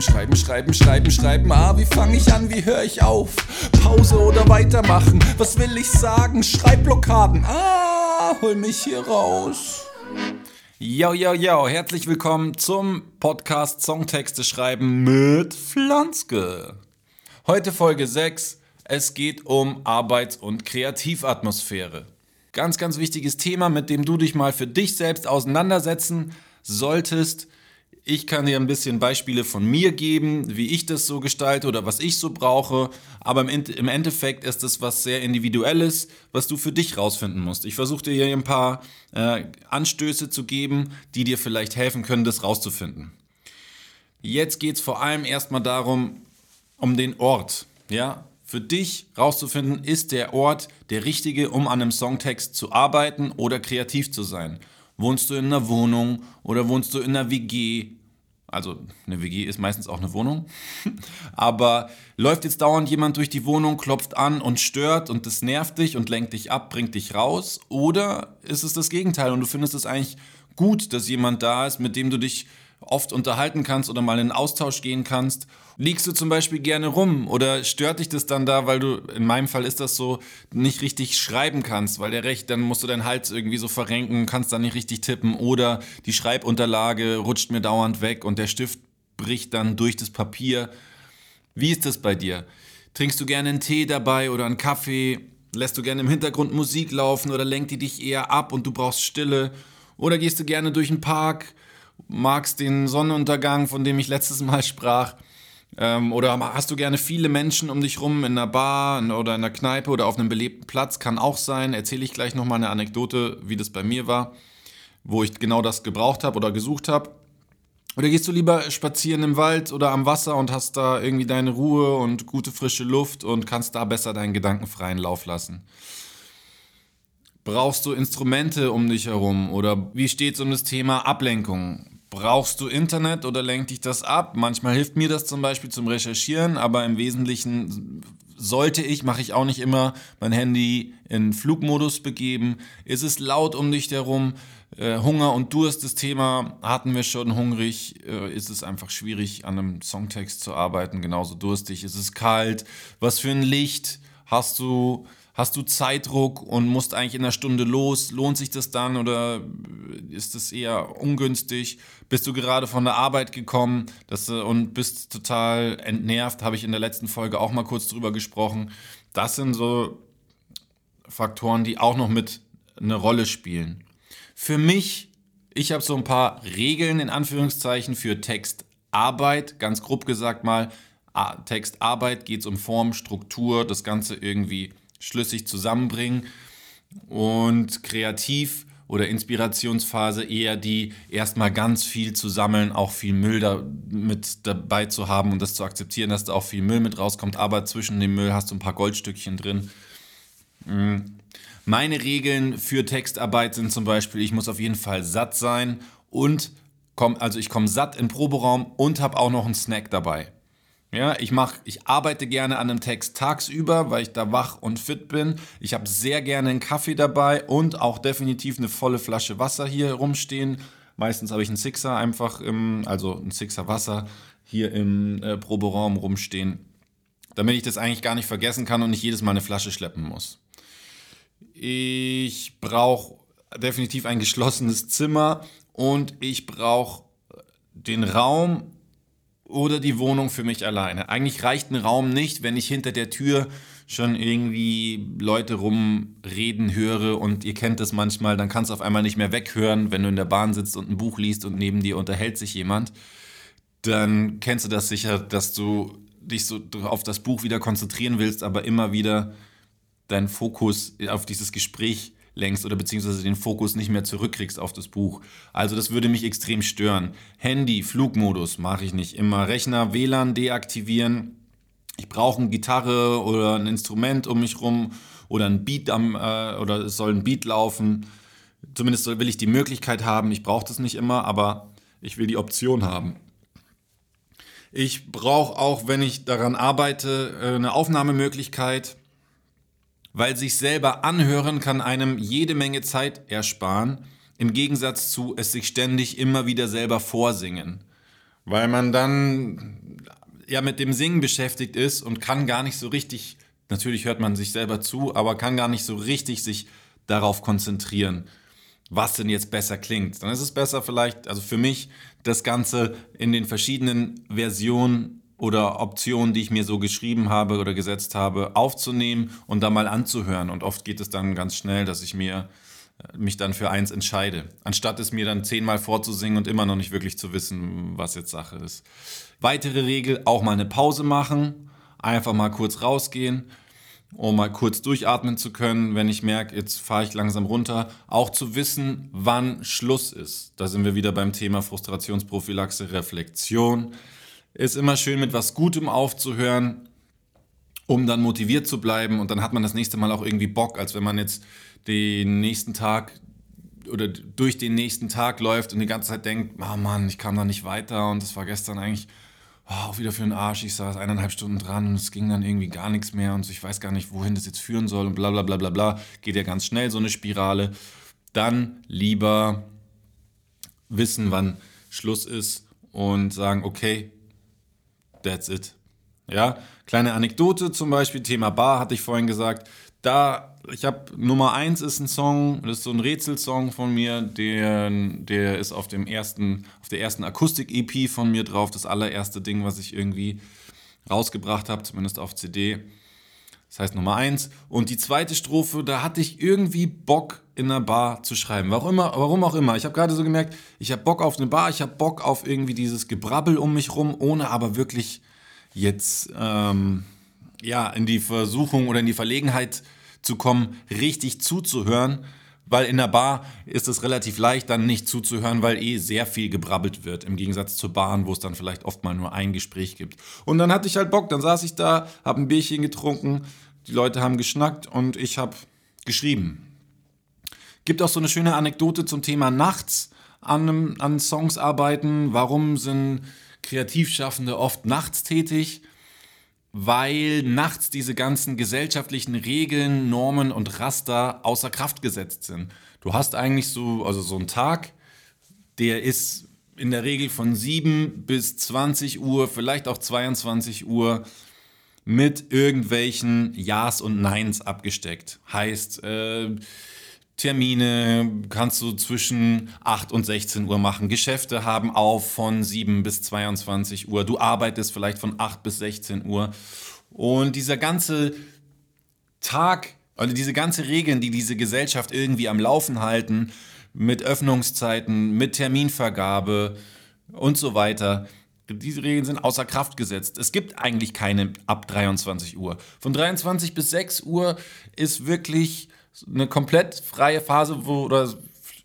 Schreiben, schreiben, schreiben, schreiben, schreiben. Ah, wie fange ich an, wie höre ich auf? Pause oder weitermachen? Was will ich sagen? Schreibblockaden. Ah, hol mich hier raus. Yo, yo, yo, herzlich willkommen zum Podcast Songtexte schreiben mit Pflanzke. Heute Folge 6. Es geht um Arbeits- und Kreativatmosphäre. Ganz, ganz wichtiges Thema, mit dem du dich mal für dich selbst auseinandersetzen solltest. Ich kann dir ein bisschen Beispiele von mir geben, wie ich das so gestalte oder was ich so brauche. Aber im Endeffekt ist es was sehr Individuelles, was du für dich rausfinden musst. Ich versuche dir hier ein paar äh, Anstöße zu geben, die dir vielleicht helfen können, das rauszufinden. Jetzt geht es vor allem erstmal darum, um den Ort. Ja, für dich rauszufinden, ist der Ort der richtige, um an einem Songtext zu arbeiten oder kreativ zu sein. Wohnst du in einer Wohnung oder wohnst du in einer WG? Also eine WG ist meistens auch eine Wohnung. Aber läuft jetzt dauernd jemand durch die Wohnung, klopft an und stört und das nervt dich und lenkt dich ab, bringt dich raus? Oder ist es das Gegenteil und du findest es eigentlich gut, dass jemand da ist, mit dem du dich oft unterhalten kannst oder mal in Austausch gehen kannst. Liegst du zum Beispiel gerne rum oder stört dich das dann da, weil du, in meinem Fall ist das so, nicht richtig schreiben kannst, weil der Recht, dann musst du deinen Hals irgendwie so verrenken, kannst dann nicht richtig tippen oder die Schreibunterlage rutscht mir dauernd weg und der Stift bricht dann durch das Papier. Wie ist das bei dir? Trinkst du gerne einen Tee dabei oder einen Kaffee? Lässt du gerne im Hintergrund Musik laufen oder lenkt die dich eher ab und du brauchst Stille? Oder gehst du gerne durch den Park? Magst den Sonnenuntergang, von dem ich letztes Mal sprach. Ähm, oder hast du gerne viele Menschen um dich rum in einer Bar oder in einer Kneipe oder auf einem belebten Platz? Kann auch sein. Erzähle ich gleich nochmal eine Anekdote, wie das bei mir war, wo ich genau das gebraucht habe oder gesucht habe. Oder gehst du lieber spazieren im Wald oder am Wasser und hast da irgendwie deine Ruhe und gute frische Luft und kannst da besser deinen gedankenfreien Lauf lassen? Brauchst du Instrumente um dich herum? Oder wie steht es um das Thema Ablenkung? Brauchst du Internet oder lenkt dich das ab? Manchmal hilft mir das zum Beispiel zum Recherchieren, aber im Wesentlichen sollte ich, mache ich auch nicht immer, mein Handy in Flugmodus begeben. Ist es laut um dich herum? Äh, Hunger und Durst, das Thema hatten wir schon. Hungrig äh, ist es einfach schwierig, an einem Songtext zu arbeiten. Genauso durstig. Ist es kalt? Was für ein Licht hast du? Hast du Zeitdruck und musst eigentlich in einer Stunde los? Lohnt sich das dann oder ist das eher ungünstig? Bist du gerade von der Arbeit gekommen das, und bist total entnervt? Habe ich in der letzten Folge auch mal kurz drüber gesprochen. Das sind so Faktoren, die auch noch mit eine Rolle spielen. Für mich, ich habe so ein paar Regeln in Anführungszeichen für Textarbeit, ganz grob gesagt mal. Textarbeit geht es um Form, Struktur, das Ganze irgendwie schlüssig zusammenbringen und kreativ oder Inspirationsphase eher die erstmal ganz viel zu sammeln, auch viel Müll da mit dabei zu haben und das zu akzeptieren, dass da auch viel Müll mit rauskommt, aber zwischen dem Müll hast du ein paar Goldstückchen drin. Mm. Meine Regeln für Textarbeit sind zum Beispiel, ich muss auf jeden Fall satt sein und komm, also ich komme satt in Proberaum und habe auch noch einen Snack dabei. Ja, ich mach, ich arbeite gerne an einem Text tagsüber, weil ich da wach und fit bin. Ich habe sehr gerne einen Kaffee dabei und auch definitiv eine volle Flasche Wasser hier rumstehen. Meistens habe ich einen Sixer einfach im, also einen Sixer Wasser hier im äh, Proberaum rumstehen, damit ich das eigentlich gar nicht vergessen kann und nicht jedes Mal eine Flasche schleppen muss. Ich brauche definitiv ein geschlossenes Zimmer und ich brauche den Raum oder die Wohnung für mich alleine. Eigentlich reicht ein Raum nicht, wenn ich hinter der Tür schon irgendwie Leute rumreden höre und ihr kennt das manchmal, dann kannst du auf einmal nicht mehr weghören, wenn du in der Bahn sitzt und ein Buch liest und neben dir unterhält sich jemand. Dann kennst du das sicher, dass du dich so auf das Buch wieder konzentrieren willst, aber immer wieder deinen Fokus auf dieses Gespräch lenkst oder beziehungsweise den Fokus nicht mehr zurückkriegst auf das Buch. Also das würde mich extrem stören. Handy, Flugmodus mache ich nicht immer. Rechner, WLAN deaktivieren. Ich brauche eine Gitarre oder ein Instrument um mich rum oder ein Beat am äh, oder es soll ein Beat laufen. Zumindest will ich die Möglichkeit haben. Ich brauche das nicht immer, aber ich will die Option haben. Ich brauche auch, wenn ich daran arbeite, äh, eine Aufnahmemöglichkeit weil sich selber anhören kann einem jede Menge Zeit ersparen, im Gegensatz zu es sich ständig immer wieder selber vorsingen. Weil man dann ja mit dem Singen beschäftigt ist und kann gar nicht so richtig, natürlich hört man sich selber zu, aber kann gar nicht so richtig sich darauf konzentrieren, was denn jetzt besser klingt. Dann ist es besser vielleicht, also für mich, das Ganze in den verschiedenen Versionen oder Optionen, die ich mir so geschrieben habe oder gesetzt habe, aufzunehmen und da mal anzuhören. Und oft geht es dann ganz schnell, dass ich mir äh, mich dann für eins entscheide, anstatt es mir dann zehnmal vorzusingen und immer noch nicht wirklich zu wissen, was jetzt Sache ist. Weitere Regel, auch mal eine Pause machen, einfach mal kurz rausgehen, um mal kurz durchatmen zu können, wenn ich merke, jetzt fahre ich langsam runter. Auch zu wissen, wann Schluss ist. Da sind wir wieder beim Thema Frustrationsprophylaxe, Reflexion. Ist immer schön, mit was Gutem aufzuhören, um dann motiviert zu bleiben. Und dann hat man das nächste Mal auch irgendwie Bock, als wenn man jetzt den nächsten Tag oder durch den nächsten Tag läuft und die ganze Zeit denkt, oh Mann, ich kam da nicht weiter und das war gestern eigentlich oh, auch wieder für den Arsch. Ich saß eineinhalb Stunden dran und es ging dann irgendwie gar nichts mehr und ich weiß gar nicht, wohin das jetzt führen soll und bla bla bla bla bla. Geht ja ganz schnell, so eine Spirale. Dann lieber wissen, wann Schluss ist und sagen, okay, that's it. Ja, kleine Anekdote zum Beispiel, Thema Bar hatte ich vorhin gesagt. Da ich habe Nummer 1 ist ein Song, das ist so ein Rätselsong von mir, der, der ist auf dem ersten, auf der ersten Akustik-EP von mir drauf, das allererste Ding, was ich irgendwie rausgebracht habe, zumindest auf CD. Das heißt Nummer 1. Und die zweite Strophe, da hatte ich irgendwie Bock in einer Bar zu schreiben. Warum, warum auch immer. Ich habe gerade so gemerkt, ich habe Bock auf eine Bar, ich habe Bock auf irgendwie dieses Gebrabbel um mich rum, ohne aber wirklich jetzt ähm, ja, in die Versuchung oder in die Verlegenheit zu kommen, richtig zuzuhören, weil in der Bar ist es relativ leicht, dann nicht zuzuhören, weil eh sehr viel gebrabbelt wird, im Gegensatz zur Bahn, wo es dann vielleicht oft mal nur ein Gespräch gibt. Und dann hatte ich halt Bock, dann saß ich da, habe ein Bierchen getrunken, die Leute haben geschnackt und ich habe geschrieben. Gibt auch so eine schöne Anekdote zum Thema nachts an, an Songs arbeiten. Warum sind Kreativschaffende oft nachts tätig? Weil nachts diese ganzen gesellschaftlichen Regeln, Normen und Raster außer Kraft gesetzt sind. Du hast eigentlich so, also so einen Tag, der ist in der Regel von 7 bis 20 Uhr, vielleicht auch 22 Uhr mit irgendwelchen Ja's und Neins abgesteckt. Heißt, äh, Termine kannst du zwischen 8 und 16 Uhr machen. Geschäfte haben auf von 7 bis 22 Uhr. Du arbeitest vielleicht von 8 bis 16 Uhr. Und dieser ganze Tag, oder diese ganze Regeln, die diese Gesellschaft irgendwie am Laufen halten, mit Öffnungszeiten, mit Terminvergabe und so weiter, diese Regeln sind außer Kraft gesetzt. Es gibt eigentlich keine ab 23 Uhr. Von 23 bis 6 Uhr ist wirklich eine komplett freie Phase, wo, oder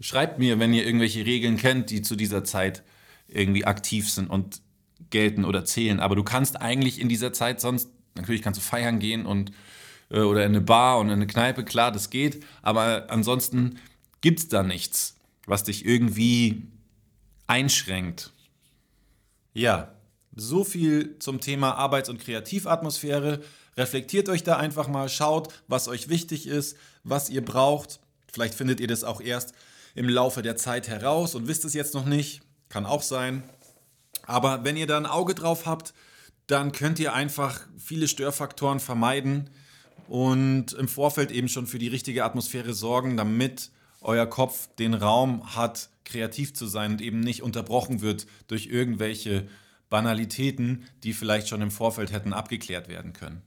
schreibt mir, wenn ihr irgendwelche Regeln kennt, die zu dieser Zeit irgendwie aktiv sind und gelten oder zählen. Aber du kannst eigentlich in dieser Zeit sonst, natürlich kannst du feiern gehen und äh, oder in eine Bar und in eine Kneipe, klar, das geht, aber ansonsten gibt es da nichts, was dich irgendwie einschränkt. Ja, so viel zum Thema Arbeits- und Kreativatmosphäre. Reflektiert euch da einfach mal, schaut, was euch wichtig ist, was ihr braucht. Vielleicht findet ihr das auch erst im Laufe der Zeit heraus und wisst es jetzt noch nicht. Kann auch sein. Aber wenn ihr da ein Auge drauf habt, dann könnt ihr einfach viele Störfaktoren vermeiden und im Vorfeld eben schon für die richtige Atmosphäre sorgen, damit euer Kopf den Raum hat, kreativ zu sein und eben nicht unterbrochen wird durch irgendwelche Banalitäten, die vielleicht schon im Vorfeld hätten abgeklärt werden können.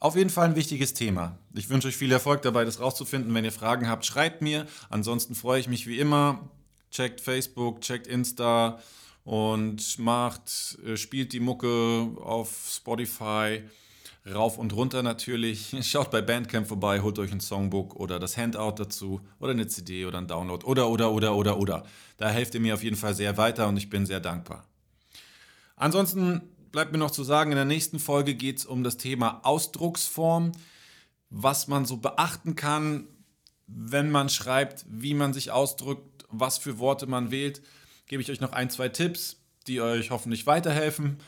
Auf jeden Fall ein wichtiges Thema. Ich wünsche euch viel Erfolg dabei, das rauszufinden. Wenn ihr Fragen habt, schreibt mir. Ansonsten freue ich mich wie immer. Checkt Facebook, checkt Insta und macht, äh, spielt die Mucke auf Spotify rauf und runter natürlich. Schaut bei Bandcamp vorbei, holt euch ein Songbook oder das Handout dazu oder eine CD oder ein Download oder oder oder oder oder. Da helft ihr mir auf jeden Fall sehr weiter und ich bin sehr dankbar. Ansonsten bleibt mir noch zu sagen, in der nächsten Folge geht es um das Thema Ausdrucksform, was man so beachten kann, wenn man schreibt, wie man sich ausdrückt, was für Worte man wählt. Gebe ich euch noch ein, zwei Tipps, die euch hoffentlich weiterhelfen.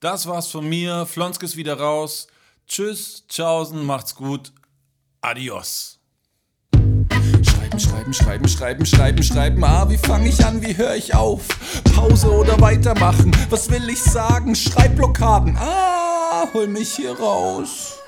Das war's von mir. Flonsk ist wieder raus. Tschüss, tschaußen, macht's gut. Adios. Schreib Schreiben, schreiben, schreiben, schreiben, schreiben, schreiben. Ah, wie fange ich an, wie höre ich auf? Pause oder weitermachen? Was will ich sagen? Schreibblockaden. Ah, hol mich hier raus.